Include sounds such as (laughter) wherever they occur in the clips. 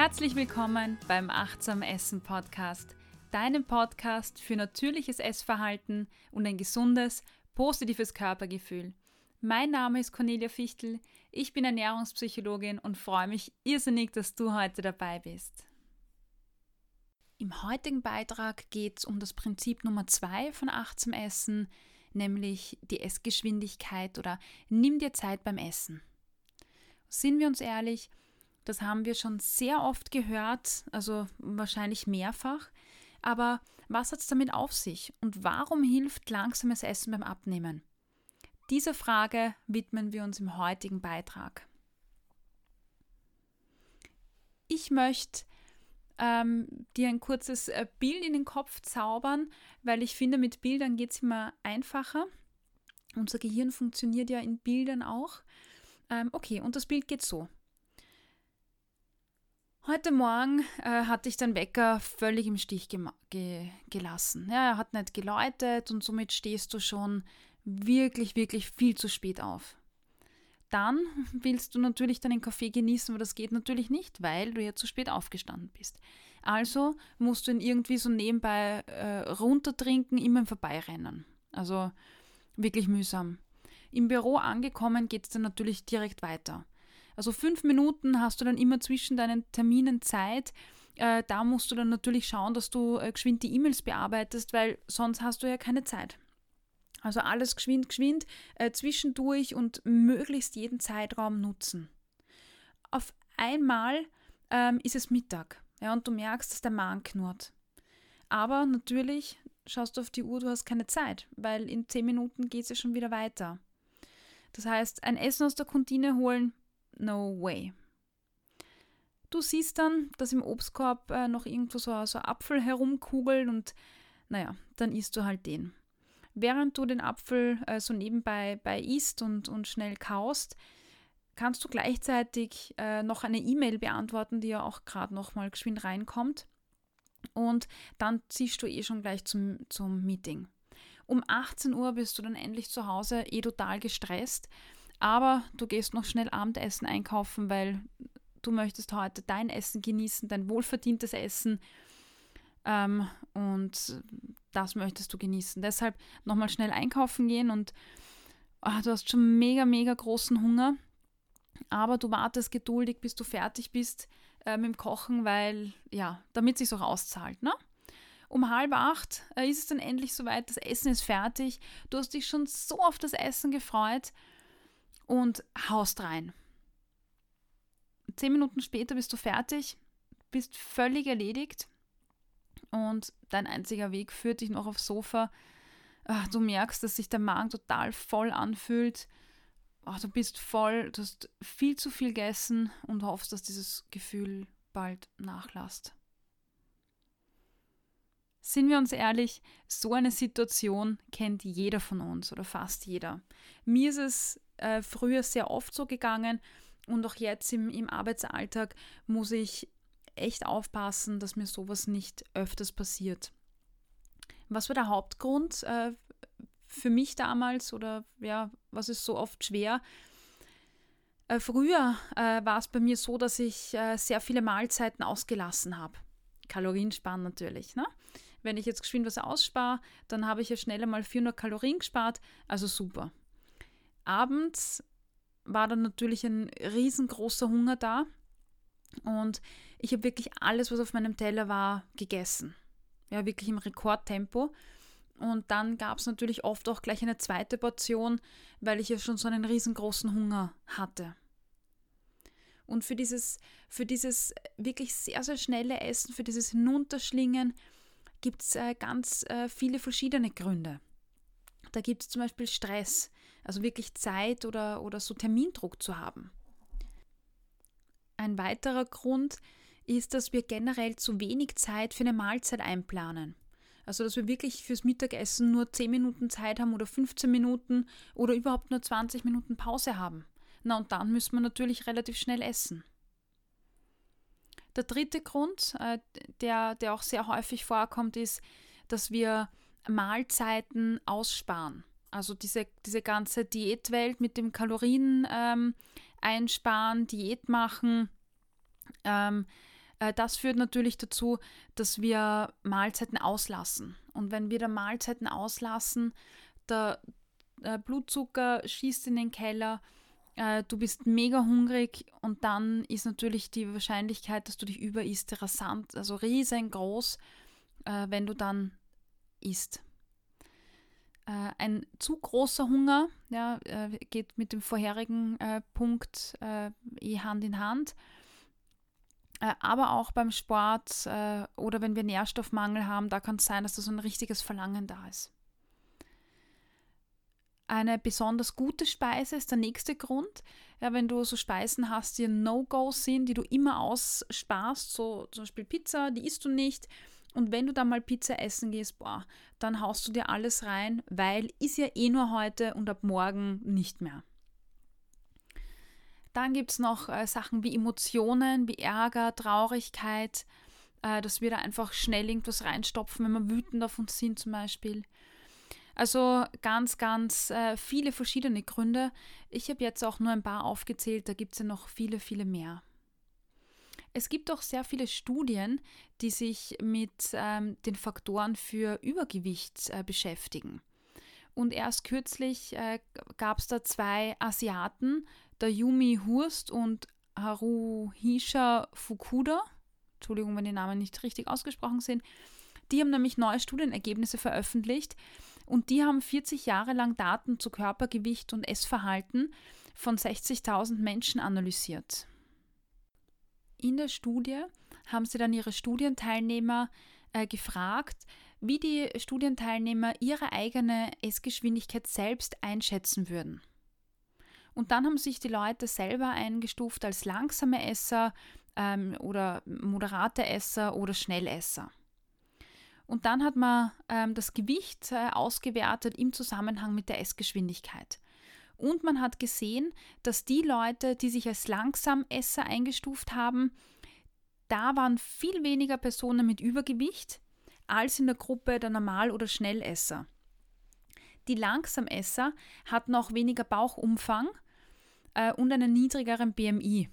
Herzlich willkommen beim Achtsam Essen Podcast, deinem Podcast für natürliches Essverhalten und ein gesundes, positives Körpergefühl. Mein Name ist Cornelia Fichtel, ich bin Ernährungspsychologin und freue mich irrsinnig, dass du heute dabei bist. Im heutigen Beitrag geht es um das Prinzip Nummer zwei von Achtsam Essen, nämlich die Essgeschwindigkeit oder nimm dir Zeit beim Essen. Sind wir uns ehrlich, das haben wir schon sehr oft gehört, also wahrscheinlich mehrfach. Aber was hat es damit auf sich und warum hilft langsames Essen beim Abnehmen? Dieser Frage widmen wir uns im heutigen Beitrag. Ich möchte ähm, dir ein kurzes äh, Bild in den Kopf zaubern, weil ich finde, mit Bildern geht es immer einfacher. Unser Gehirn funktioniert ja in Bildern auch. Ähm, okay, und das Bild geht so. Heute Morgen äh, hatte ich den Wecker völlig im Stich ge gelassen. Ja, er hat nicht geläutet und somit stehst du schon wirklich, wirklich viel zu spät auf. Dann willst du natürlich deinen Kaffee genießen, aber das geht natürlich nicht, weil du ja zu spät aufgestanden bist. Also musst du ihn irgendwie so nebenbei äh, runtertrinken, immer im Vorbeirennen. Also wirklich mühsam. Im Büro angekommen geht es dann natürlich direkt weiter. Also fünf Minuten hast du dann immer zwischen deinen Terminen Zeit. Äh, da musst du dann natürlich schauen, dass du äh, geschwind die E-Mails bearbeitest, weil sonst hast du ja keine Zeit. Also alles geschwind, geschwind, äh, zwischendurch und möglichst jeden Zeitraum nutzen. Auf einmal ähm, ist es Mittag ja, und du merkst, dass der Magen knurrt. Aber natürlich schaust du auf die Uhr, du hast keine Zeit, weil in zehn Minuten geht es ja schon wieder weiter. Das heißt, ein Essen aus der Kantine holen no way. Du siehst dann, dass im Obstkorb äh, noch irgendwo so, so Apfel herumkugelt und naja, dann isst du halt den. Während du den Apfel äh, so nebenbei bei isst und, und schnell kaust, kannst du gleichzeitig äh, noch eine E-Mail beantworten, die ja auch gerade noch mal geschwind reinkommt. Und dann ziehst du eh schon gleich zum, zum Meeting. Um 18 Uhr bist du dann endlich zu Hause, eh total gestresst aber du gehst noch schnell Abendessen einkaufen, weil du möchtest heute dein Essen genießen, dein wohlverdientes Essen. Ähm, und das möchtest du genießen. Deshalb nochmal schnell einkaufen gehen und oh, du hast schon mega, mega großen Hunger. Aber du wartest geduldig, bis du fertig bist äh, mit dem Kochen, weil, ja, damit es sich auch auszahlt, ne? Um halb acht äh, ist es dann endlich soweit, das Essen ist fertig. Du hast dich schon so auf das Essen gefreut und haust rein. Zehn Minuten später bist du fertig, bist völlig erledigt und dein einziger Weg führt dich noch aufs Sofa. Ah, du merkst, dass sich der Magen total voll anfühlt. Ah, du bist voll, du hast viel zu viel gegessen und hoffst, dass dieses Gefühl bald nachlässt. Sind wir uns ehrlich, so eine Situation kennt jeder von uns oder fast jeder. Mir ist es äh, früher sehr oft so gegangen und auch jetzt im, im Arbeitsalltag muss ich echt aufpassen, dass mir sowas nicht öfters passiert. Was war der Hauptgrund äh, für mich damals oder ja, was ist so oft schwer? Äh, früher äh, war es bei mir so, dass ich äh, sehr viele Mahlzeiten ausgelassen habe. Kalorien sparen natürlich. Ne? Wenn ich jetzt geschwind was ausspare, dann habe ich ja schneller mal 400 Kalorien gespart, also super abends war dann natürlich ein riesengroßer Hunger da und ich habe wirklich alles, was auf meinem Teller war, gegessen. Ja, wirklich im Rekordtempo. Und dann gab es natürlich oft auch gleich eine zweite Portion, weil ich ja schon so einen riesengroßen Hunger hatte. Und für dieses, für dieses wirklich sehr, sehr schnelle Essen, für dieses Hinunterschlingen, gibt es äh, ganz äh, viele verschiedene Gründe. Da gibt es zum Beispiel Stress, also wirklich Zeit oder, oder so Termindruck zu haben. Ein weiterer Grund ist, dass wir generell zu wenig Zeit für eine Mahlzeit einplanen. Also, dass wir wirklich fürs Mittagessen nur 10 Minuten Zeit haben oder 15 Minuten oder überhaupt nur 20 Minuten Pause haben. Na, und dann müssen wir natürlich relativ schnell essen. Der dritte Grund, äh, der, der auch sehr häufig vorkommt, ist, dass wir Mahlzeiten aussparen. Also diese, diese ganze Diätwelt mit dem Kalorien ähm, einsparen, Diät machen, ähm, Äh, das führt natürlich dazu, dass wir Mahlzeiten auslassen. Und wenn wir da Mahlzeiten auslassen, der, der Blutzucker schießt in den Keller, äh, du bist mega hungrig und dann ist natürlich die Wahrscheinlichkeit, dass du dich überisst, rasant, also riesengroß, äh, wenn du dann isst. Äh, ein zu großer Hunger ja, äh, geht mit dem vorherigen äh, Punkt äh, eh Hand in Hand. aber auch beim Sport oder wenn wir Nährstoffmangel haben, da kann es sein, dass da so ein richtiges Verlangen da ist. Eine besonders gute Speise ist der nächste Grund. Ja, wenn du so Speisen hast, die ein No-Go sind, die du immer aussparst, so zum Beispiel Pizza, die isst du nicht. Und wenn du dann mal Pizza essen gehst, boah, dann haust du dir alles rein, weil ist ja eh nur heute und ab morgen nicht mehr. Dann gibt es noch äh, Sachen wie Emotionen, wie Ärger, Traurigkeit, äh, dass wir da einfach schnell irgendwas reinstopfen, wenn wir wütend auf uns sind zum Beispiel. Also ganz, ganz äh, viele verschiedene Gründe. Ich habe jetzt auch nur ein paar aufgezählt, da gibt es ja noch viele, viele mehr. Es gibt auch sehr viele Studien, die sich mit ähm, den Faktoren für Übergewicht äh, beschäftigen. Und erst kürzlich äh, gab es da zwei Asiaten, der Yumi Hurst und Haruhisha Fukuda. Entschuldigung, wenn die Namen nicht richtig ausgesprochen sind. Die haben nämlich neue Studienergebnisse veröffentlicht, und die haben 40 Jahre lang Daten zu Körpergewicht und Essverhalten von 60.000 Menschen analysiert. In der Studie haben sie dann ihre Studienteilnehmer äh, gefragt, wie die Studienteilnehmer ihre eigene Essgeschwindigkeit selbst einschätzen würden. Und dann haben sich die Leute selber eingestuft als langsame Esser ähm, oder moderate Esser oder Schnellesser. Und dann hat man ähm, das Gewicht äh, ausgewertet im Zusammenhang mit der Essgeschwindigkeit. Und man hat gesehen, dass die Leute, die sich als Langsamesser eingestuft haben, da waren viel weniger Personen mit Übergewicht als in der Gruppe der Normal- oder Schnellesser. Die Langsamesser hatten auch weniger Bauchumfang äh, und einen niedrigeren BMI.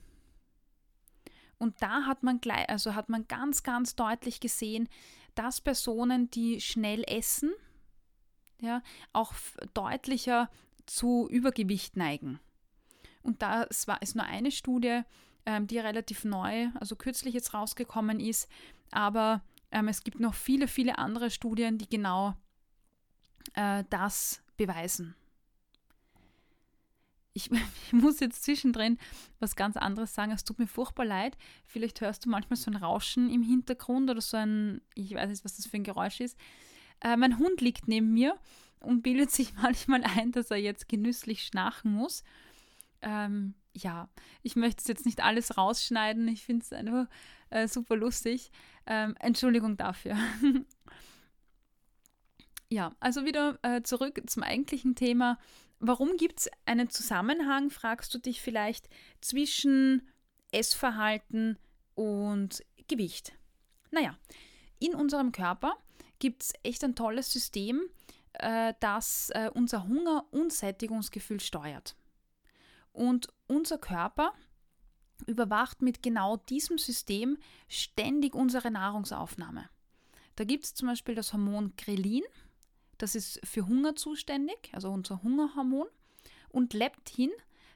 Und da hat man gleich, also hat man ganz, ganz deutlich gesehen, dass Personen, die schnell essen, ja, auch deutlicher zu Übergewicht neigen. Und das war, ist nur eine Studie, ähm, die relativ neu, also kürzlich jetzt rausgekommen ist, aber ähm, es gibt noch viele, viele andere Studien, die genau äh, das beweisen. Ich, (laughs) ich, muss jetzt zwischendrin was ganz anderes sagen. Es tut mir furchtbar leid. Vielleicht hörst du manchmal so ein Rauschen im Hintergrund oder so ein, ich weiß nicht, was das für ein Geräusch ist. Äh, mein Hund liegt neben mir und bildet sich (laughs) manchmal ein, dass er jetzt genüsslich schnarchen muss. Ähm, ja, ich möchte es jetzt nicht alles rausschneiden. Ich finde es einfach äh, super lustig. Ähm, Entschuldigung dafür. (laughs) ja, also wieder äh, zurück zum eigentlichen Thema. Warum gibt es einen Zusammenhang, fragst du dich vielleicht, zwischen Essverhalten und Gewicht? Naja, in unserem Körper gibt es echt ein tolles System, äh, das äh, unser Hunger- und Sättigungsgefühl steuert. Und unser Körper überwacht mit genau diesem System ständig unsere Nahrungsaufnahme. Da gibt es zum Beispiel das Hormon Grelin, das ist für Hunger zuständig, also unser Hungerhormon, und Leptin,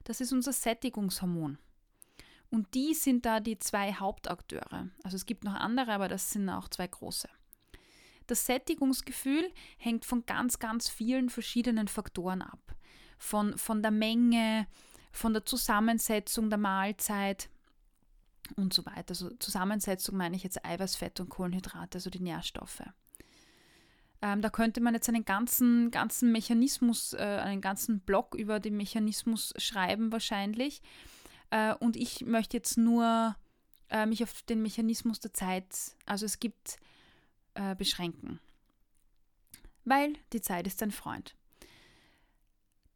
das ist unser Sättigungshormon. Und die sind da die zwei Hauptakteure. Also es gibt noch andere, aber das sind auch zwei große. Das Sättigungsgefühl hängt von ganz, ganz vielen verschiedenen Faktoren ab. Von, von der Menge, von der Zusammensetzung der Mahlzeit und so weiter. Also Zusammensetzung meine ich jetzt Eiweiß, Fett und Kohlenhydrate, also die Nährstoffe. Ähm, da könnte man jetzt einen ganzen, ganzen Mechanismus, äh, einen ganzen Block über den Mechanismus schreiben wahrscheinlich. Äh, und ich möchte jetzt nur äh, mich auf den Mechanismus der Zeit, also es gibt äh, beschränken. Weil die Zeit ist dein Freund.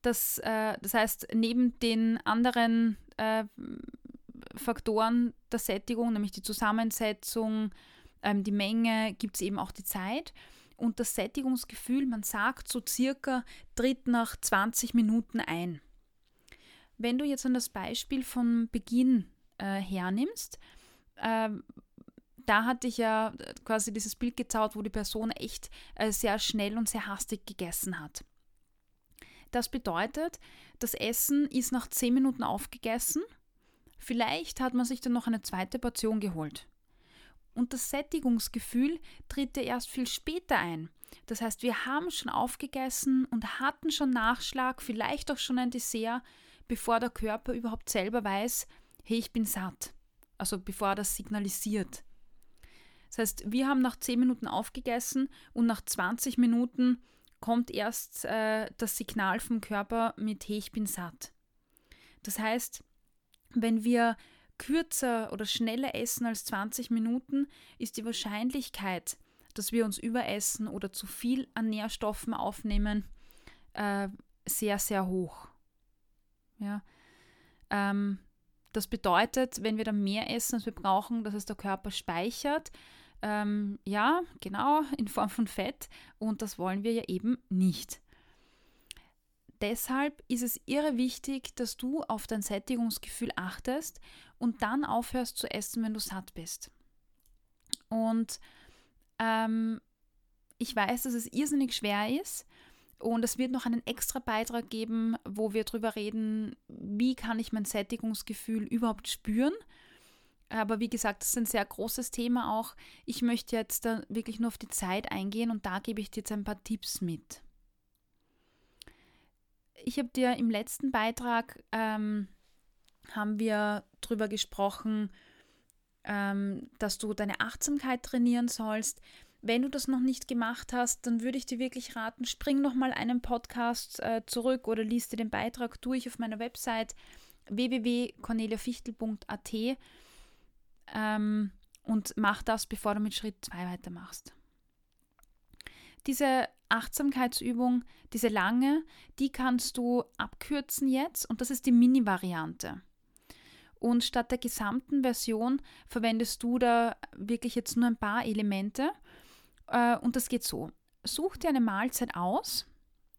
Das, äh, das heißt, neben den anderen äh, Faktoren der Sättigung, nämlich die Zusammensetzung, ähm, die Menge, gibt es eben auch die Zeit. Und das Sättigungsgefühl, man sagt so circa, tritt nach 20 Minuten ein. Wenn du jetzt an das Beispiel von Beginn äh, hernimmst, äh, da hatte ich ja quasi dieses Bild gezaut, wo die Person echt äh, sehr schnell und sehr hastig gegessen hat. Das bedeutet, das Essen ist nach 10 Minuten aufgegessen. Vielleicht hat man sich dann noch eine zweite Portion geholt. Und das Sättigungsgefühl tritt ja erst viel später ein. Das heißt, wir haben schon aufgegessen und hatten schon Nachschlag, vielleicht auch schon ein Dessert, bevor der Körper überhaupt selber weiß, hey, ich bin satt. Also bevor er das signalisiert. Das heißt, wir haben nach 10 Minuten aufgegessen und nach 20 Minuten kommt erst äh, das Signal vom Körper mit, hey, ich bin satt. Das heißt, wenn wir kürzer oder schneller essen als 20 Minuten, ist die Wahrscheinlichkeit, dass wir uns überessen oder zu viel an Nährstoffen aufnehmen, äh, sehr, sehr hoch. Ja. Ähm, das bedeutet, wenn wir dann mehr essen, als wir brauchen, dass es der Körper speichert. Ähm, ja, genau, in Form von Fett. Und das wollen wir ja eben nicht. Deshalb ist es irre wichtig, dass du auf dein Sättigungsgefühl achtest und dann aufhörst zu essen, wenn du satt bist. Und ähm, ich weiß, dass es irrsinnig schwer ist. Und es wird noch einen extra Beitrag geben, wo wir darüber reden, wie kann ich mein Sättigungsgefühl überhaupt spüren. Aber wie gesagt, das ist ein sehr großes Thema auch. Ich möchte jetzt da wirklich nur auf die Zeit eingehen und da gebe ich dir jetzt ein paar Tipps mit. Ich habe dir im letzten Beitrag ähm, haben wir darüber gesprochen, ähm, dass du deine Achtsamkeit trainieren sollst. Wenn du das noch nicht gemacht hast, dann würde ich dir wirklich raten, spring noch mal einen Podcast äh, zurück oder liest dir den Beitrag durch auf meiner Website www.corneliafichtel.at ähm, und mach das, bevor du mit Schritt 2 weitermachst. Diese Achtsamkeitsübung, diese lange, die kannst du abkürzen jetzt und das ist die Mini-Variante. Und statt der gesamten Version verwendest du da wirklich jetzt nur ein paar Elemente. Äh, und das geht so. Such dir eine Mahlzeit aus,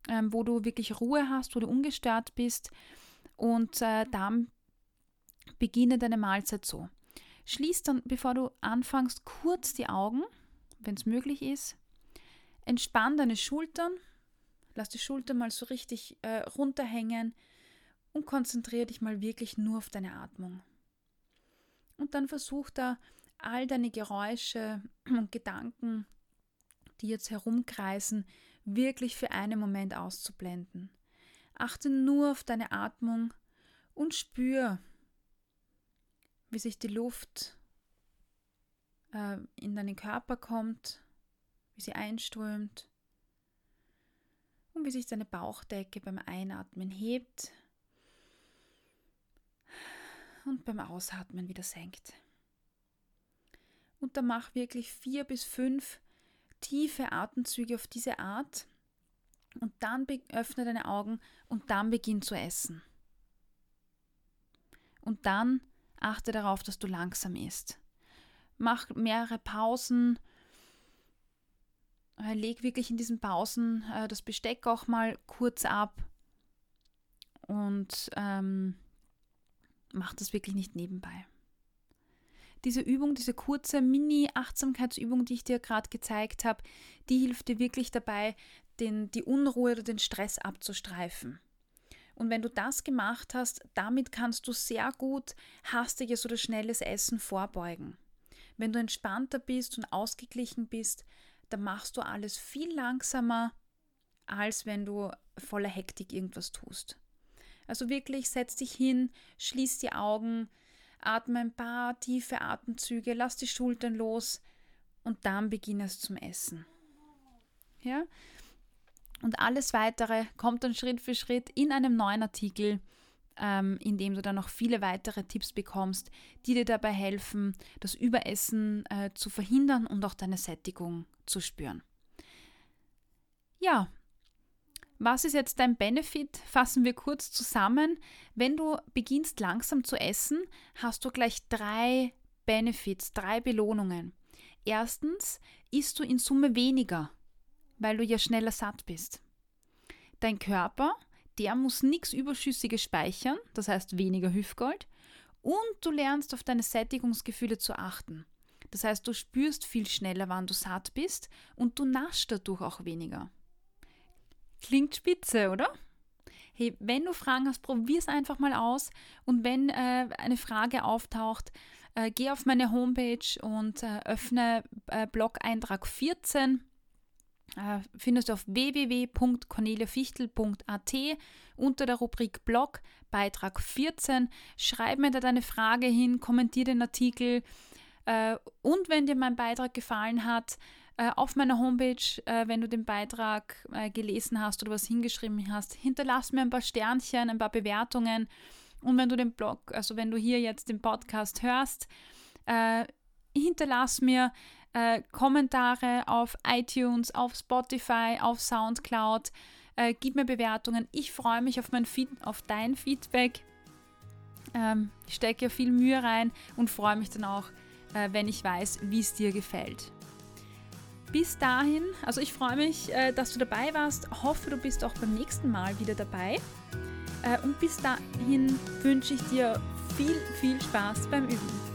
ähm, wo du wirklich Ruhe hast, wo du ungestört bist. Und äh, dann beginne deine Mahlzeit so. Schließ dann, bevor du anfängst, kurz die Augen, wenn es möglich ist. Entspann deine Schultern. Lass die Schultern mal so richtig äh, runterhängen und konzentriere dich mal wirklich nur auf deine Atmung. Und dann versuch da all deine Geräusche (clears throat) und Gedanken, die jetzt herumkreisen, wirklich für einen Moment auszublenden. Achte nur auf deine Atmung und spür, wie sich die Luft äh, in deinen Körper kommt, wie sie einströmt und wie sich deine Bauchdecke beim Einatmen hebt und beim Ausatmen wieder senkt. Und dann mach wirklich vier bis fünf tiefe Atemzüge auf diese Art und dann öffne deine Augen und dann beginn zu essen. Und dann achte darauf, dass du langsam isst. Mach mehrere Pausen. Äh, leg wirklich in diesen Pausen äh, das Besteck auch mal kurz ab und ähm, mach das wirklich nicht nebenbei. Diese Übung, diese kurze Mini-Achtsamkeitsübung, die ich dir gerade gezeigt habe, die hilft dir wirklich dabei, den, die Unruhe oder den Stress abzustreifen. Und wenn du das gemacht hast, damit kannst du sehr gut hastiges oder schnelles Essen vorbeugen. Wenn du entspannter bist und ausgeglichen bist, dann machst du alles viel langsamer, als wenn du voller Hektik irgendwas tust. Also wirklich setz dich hin, schließ die Augen, atme ein paar tiefe Atemzüge, lass die Schultern los und dann beginne es zum Essen. Ja? Und alles weitere kommt dann Schritt für Schritt in einem neuen Artikel, ähm, in dem du dann noch viele weitere Tipps bekommst, die dir dabei helfen, das Überessen äh, zu verhindern und auch deine Sättigung zu spüren. Ja, was ist jetzt dein Benefit? Fassen wir kurz zusammen. Wenn du beginnst langsam zu essen, hast du gleich drei Benefits, drei Belohnungen. Erstens isst du in Summe weniger, weil du ja schneller satt bist. Dein Körper, der muss nichts Überschüssiges speichern, das heißt weniger Hüftgold, und du lernst auf deine Sättigungsgefühle zu achten. Das heißt, du spürst viel schneller, wann du satt bist und du naschst dadurch auch weniger. Klingt spitze, oder? Hey, wenn du Fragen hast, probier es einfach mal aus. Und wenn äh, eine Frage auftaucht, äh, geh auf meine Homepage und äh, öffne äh, Blog-Eintrag 14 äh, findest du auf www.corneliafichtel.at unter der Rubrik Blog, Beitrag 14. Schreib mir da deine Frage hin, kommentiere den Artikel. Äh, und wenn dir mein Beitrag gefallen hat, äh, auf meiner Homepage, wenn du den Beitrag gelesen hast oder was hingeschrieben hast, hinterlass mir ein paar Sternchen, ein paar Bewertungen. Und wenn du den Blog, also wenn du hier jetzt den Podcast hörst, hinterlass mir äh, Kommentare auf iTunes, auf Spotify, auf Soundcloud. Äh, gib mir Bewertungen. Ich freue mich auf, mein Feed auf dein Feedback. Ähm, ich stecke ja viel Mühe rein und freue mich dann auch, äh, wenn ich weiß, wie es dir gefällt. Bis dahin, also ich freue mich, äh, dass du dabei warst. Hoffe, du bist auch beim nächsten Mal wieder dabei. Äh, und bis dahin wünsche ich dir viel, viel Spaß beim Üben.